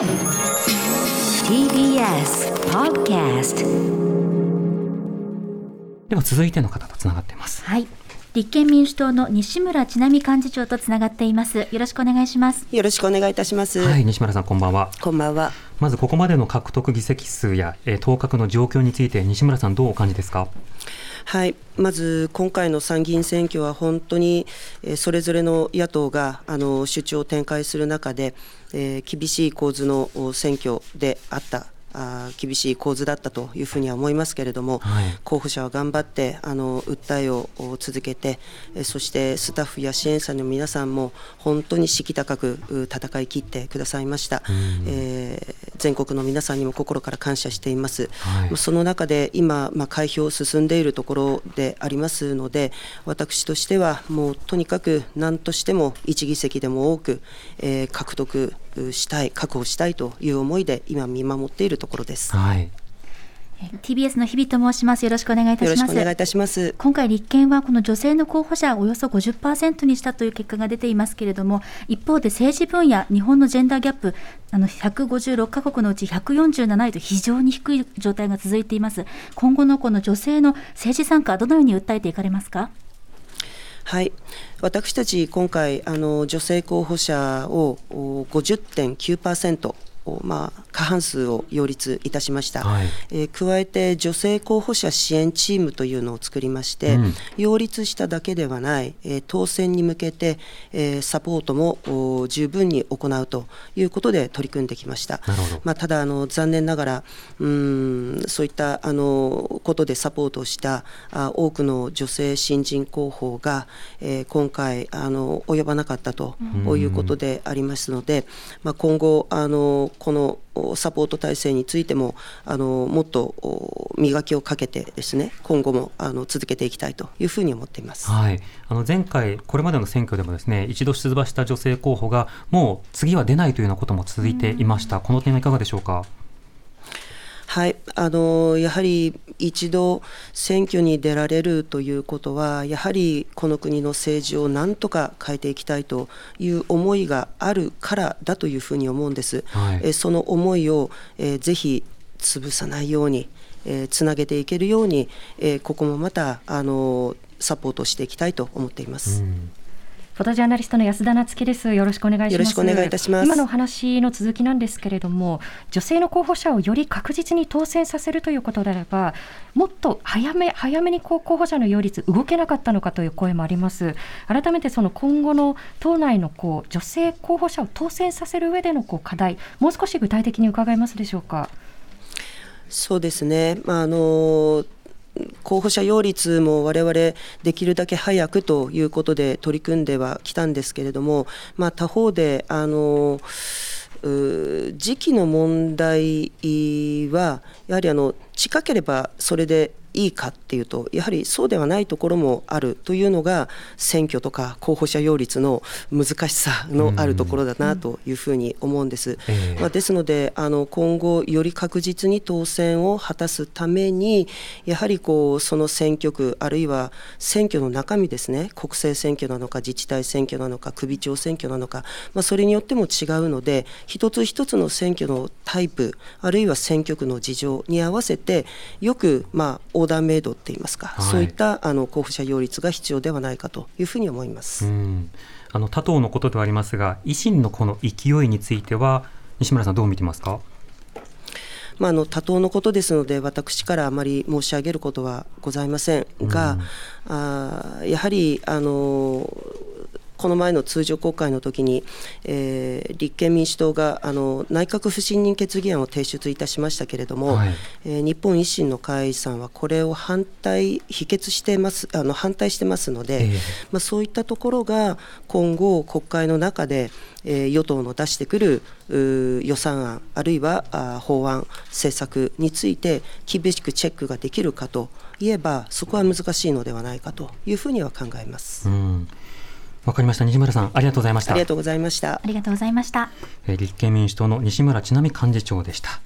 TBS Podcast では続いての方とつながっています。はい。立憲民主党の西村智奈美幹事長とつながっています。よろしくお願いします。よろしくお願いいたします。はい、西村さんこんばんは。こんばんは。まずここまでの獲得議席数や、えー、当確の状況について西村さんどうお感じですか？はい、まず今回の参議院選挙は本当に、えー、それぞれの野党があの主張を展開する中で、えー、厳しい構図の選挙であった。あ厳しい構図だったというふうには思いますけれども、はい、候補者は頑張ってあの訴えを続けてえそしてスタッフや支援者の皆さんも本当に士気高く戦い切ってくださいました、えー、全国の皆さんにも心から感謝しています、はい、その中で今、まあ、開票進んでいるところでありますので私としてはもうとにかく何としても1議席でも多く、えー、獲得したい確保したいという思いで今見守っているところです。はい。TBS の日々と申します。よろしくお願いいたします。よろしくお願いいたします。今回立憲はこの女性の候補者をおよそ50%にしたという結果が出ていますけれども、一方で政治分野、日本のジェンダーギャップ、あの156カ国のうち147位と非常に低い状態が続いています。今後のこの女性の政治参加、どのように訴えていかれますか？はい、私たち今回あの女性候補者を50.9%まあ、過半数を擁立いたしました、はい、えー、加えて女性候補者支援チームというのを作りまして、うん、擁立しただけではない、えー、当選に向けて、えー、サポートも十分に行うということで取り組んできました、まあ、ただあの残念ながらうんそういったあのことでサポートしたあ多くの女性新人候補が、えー、今回あの及ばなかったということでありますので、まあ、今後あのこのサポート体制についてもあのもっと磨きをかけてですね今後もあの続けていきたいというふうに思っています、はい、あの前回これまでの選挙でもですね一度出馬した女性候補がもう次は出ないというようなことも続いていました。この点はいかがでしょうか？はい、あのやはり一度選挙に出られるということはやはりこの国の政治をなんとか変えていきたいという思いがあるからだというふうに思うんです。はい、えその思いを、えー、ぜひ潰さないように、えー、つなげていけるように、えー、ここもまたあのサポートしていきたいと思っています。うんフォトジャーナリストの安田夏樹です。よろしくお願いします。よろしくお願いいたします。今の話の続きなんですけれども、女性の候補者をより確実に当選させるということであれば、もっと早め早めに候補者の擁立動けなかったのかという声もあります。改めてその今後の党内のこう女性候補者を当選させる上でのこう課題、もう少し具体的に伺えますでしょうか？そうですね。まああの候補者擁立も我々できるだけ早くということで取り組んではきたんですけれども、まあ、他方であの時期の問題はやはりあの近ければそれでいいかっていうとやはりそうではないところもあるというのが選挙とか候補者擁立の難しさのあるところだなというふうに思うんです。まあ、ですのであの今後より確実に当選を果たすためにやはりこうその選挙区あるいは選挙の中身ですね国政選挙なのか自治体選挙なのか首長選挙なのか、まあ、それによっても違うので一つ一つの選挙のタイプあるいは選挙区の事情に合わせてよくまあオーダーメイドって言いますか、はい、そういったあの候補者擁立が必要ではないかというふうに思います。あの他党のことではありますが、維新のこの勢いについては西村さんどう見てますか？まあ、あの多党のことですので私からあまり申し上げることはございませんが、うん、あやはりあのこの前の通常国会の時に、えー、立憲民主党があの内閣不信任決議案を提出いたしましたけれども、はい、えー、日本維新の会さんはこれを反対否決してますあの反対してますので、えー、まあ、そういったところが今後国会の中で、えー、与党の出してくる予算案あるいはあ法案政策について厳しくチェックができるかといえばそこは難しいのではないかというふうには考えます。うんわかりました。西村さんありがとうございました。ありがとうございました。ありがとうございました。立憲民主党の西村智奈美幹事長でした